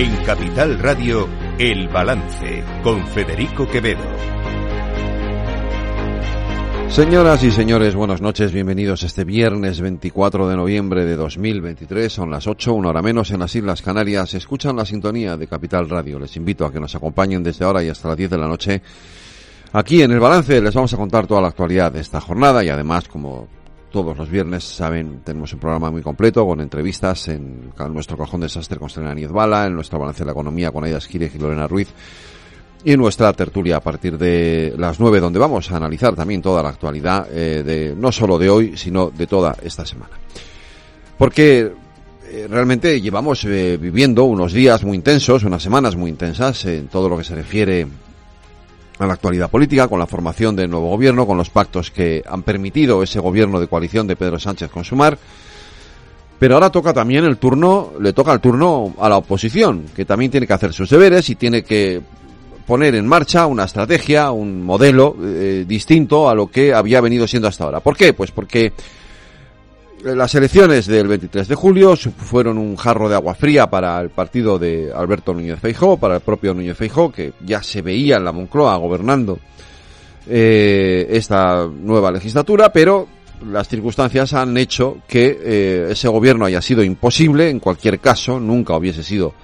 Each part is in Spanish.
En Capital Radio, El Balance, con Federico Quevedo. Señoras y señores, buenas noches, bienvenidos este viernes 24 de noviembre de 2023, son las 8, una hora menos en las Islas Canarias, escuchan la sintonía de Capital Radio, les invito a que nos acompañen desde ahora y hasta las 10 de la noche. Aquí en el balance les vamos a contar toda la actualidad de esta jornada y además, como todos los viernes, saben, tenemos un programa muy completo con entrevistas en, nuestro cajón de desastre con Selena Bala, en nuestro balance de la economía con Aida Esquire y Lorena Ruiz y en nuestra tertulia a partir de las nueve, donde vamos a analizar también toda la actualidad eh, de no solo de hoy, sino de toda esta semana. Porque eh, realmente llevamos eh, viviendo unos días muy intensos, unas semanas muy intensas en todo lo que se refiere a la actualidad política, con la formación del nuevo gobierno, con los pactos que han permitido ese gobierno de coalición de Pedro Sánchez consumar. Pero ahora toca también el turno, le toca el turno a la oposición, que también tiene que hacer sus deberes y tiene que poner en marcha una estrategia, un modelo eh, distinto a lo que había venido siendo hasta ahora. ¿Por qué? Pues porque las elecciones del 23 de julio fueron un jarro de agua fría para el partido de Alberto Núñez Feijó, para el propio Núñez Feijó, que ya se veía en la Moncloa gobernando eh, esta nueva legislatura, pero las circunstancias han hecho que eh, ese gobierno haya sido imposible, en cualquier caso, nunca hubiese sido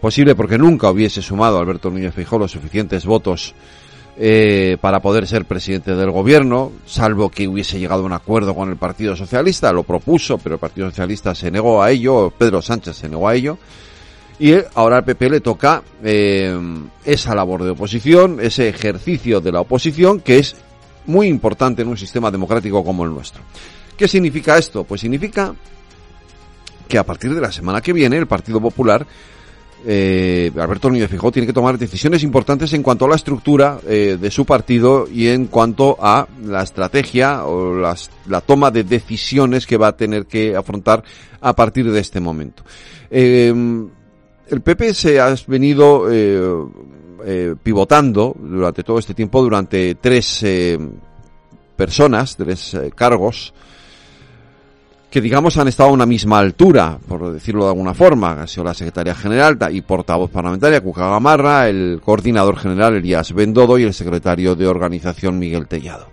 posible porque nunca hubiese sumado Alberto Núñez Feijóo los suficientes votos eh, para poder ser presidente del gobierno, salvo que hubiese llegado a un acuerdo con el Partido Socialista, lo propuso, pero el Partido Socialista se negó a ello, Pedro Sánchez se negó a ello, y ahora al PP le toca eh, esa labor de oposición, ese ejercicio de la oposición que es muy importante en un sistema democrático como el nuestro. ¿Qué significa esto? Pues significa que a partir de la semana que viene el Partido Popular eh, Alberto Núñez Fijó tiene que tomar decisiones importantes en cuanto a la estructura eh, de su partido y en cuanto a la estrategia o la toma de decisiones que va a tener que afrontar a partir de este momento. Eh, el PP se ha venido pivotando durante todo este tiempo, durante tres personas, tres cargos, que digamos han estado a una misma altura, por decirlo de alguna forma, ha sido la secretaria general y portavoz parlamentaria Cuca Gamarra, el coordinador general Elías Bendodo y el secretario de organización Miguel Tellado.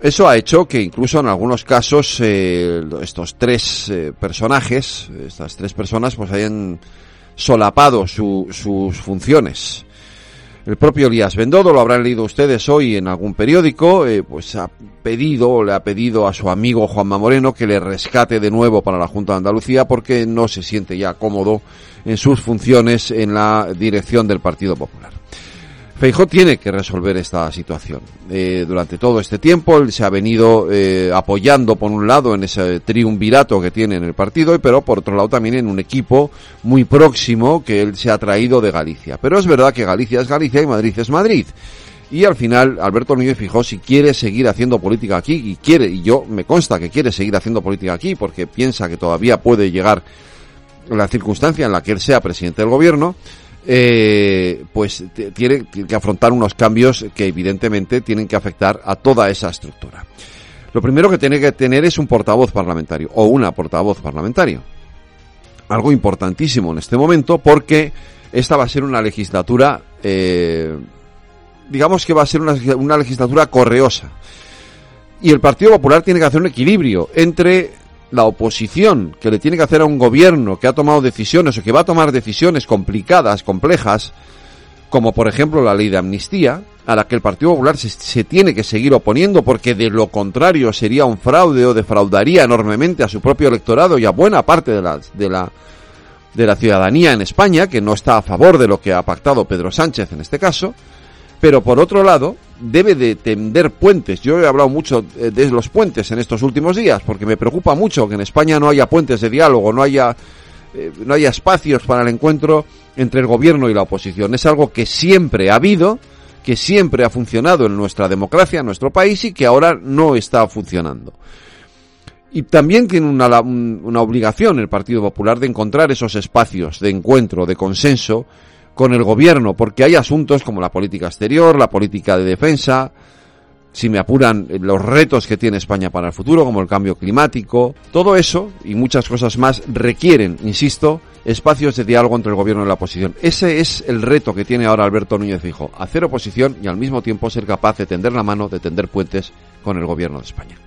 Eso ha hecho que incluso en algunos casos eh, estos tres eh, personajes, estas tres personas, pues hayan solapado sus funciones. El propio Elías Bendodo, lo habrán leído ustedes hoy en algún periódico, eh, pues ha pedido, le ha pedido a su amigo Juanma Moreno que le rescate de nuevo para la Junta de Andalucía porque no se siente ya cómodo en sus funciones en la dirección del Partido Popular. Feijó tiene que resolver esta situación. Eh, durante todo este tiempo él se ha venido eh, apoyando por un lado en ese triunvirato que tiene en el partido, pero por otro lado también en un equipo muy próximo que él se ha traído de Galicia. Pero es verdad que Galicia es Galicia y Madrid es Madrid. Y al final, Alberto Núñez Fijó, si quiere seguir haciendo política aquí, y quiere, y yo me consta que quiere seguir haciendo política aquí, porque piensa que todavía puede llegar la circunstancia en la que él sea presidente del gobierno, eh, pues tiene que afrontar unos cambios que evidentemente tienen que afectar a toda esa estructura. Lo primero que tiene que tener es un portavoz parlamentario o una portavoz parlamentario. Algo importantísimo en este momento porque esta va a ser una legislatura, eh, digamos que va a ser una legislatura correosa. Y el Partido Popular tiene que hacer un equilibrio entre la oposición que le tiene que hacer a un gobierno que ha tomado decisiones o que va a tomar decisiones complicadas, complejas, como por ejemplo la ley de amnistía, a la que el Partido Popular se, tiene que seguir oponiendo porque de lo contrario sería un fraude o defraudaría enormemente a su propio electorado y a buena parte de la, de la, de la ciudadanía en España, que no está a favor de lo que ha pactado Pedro Sánchez en este caso, pero por otro lado, debe de tender puentes. Yo he hablado mucho eh, de los puentes en estos últimos días, porque me preocupa mucho que en España no haya puentes de diálogo, no haya, eh, no haya espacios para el encuentro entre el gobierno y la oposición. Es algo que siempre ha habido, que siempre ha funcionado en nuestra democracia, en nuestro país, y que ahora no está funcionando. Y también tiene una, una obligación el Partido Popular de encontrar esos espacios de encuentro, de consenso, con el gobierno, porque hay asuntos como la política exterior, la política de defensa, si me apuran eh, los retos que tiene España para el futuro, como el cambio climático, todo eso y muchas cosas más requieren, insisto, espacios de diálogo entre el gobierno y la oposición. Ese es el reto que tiene ahora Alberto Núñez Fijo, hacer oposición y al mismo tiempo ser capaz de tender la mano, de tender puentes con el gobierno de España.